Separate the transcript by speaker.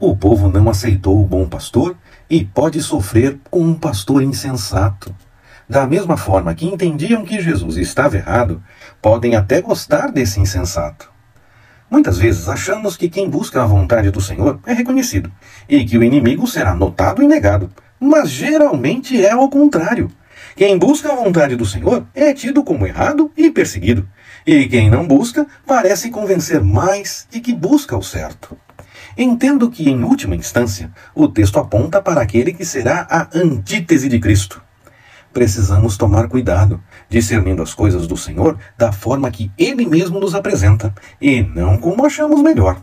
Speaker 1: O povo não aceitou o bom pastor e pode sofrer com um pastor insensato. Da mesma forma que entendiam que Jesus estava errado, podem até gostar desse insensato. Muitas vezes achamos que quem busca a vontade do Senhor é reconhecido e que o inimigo será notado e negado, mas geralmente é ao contrário. Quem busca a vontade do Senhor é tido como errado e perseguido, e quem não busca parece convencer mais de que busca o certo. Entendo que, em última instância, o texto aponta para aquele que será a antítese de Cristo. Precisamos tomar cuidado, discernindo as coisas do Senhor da forma que Ele mesmo nos apresenta, e não como achamos melhor.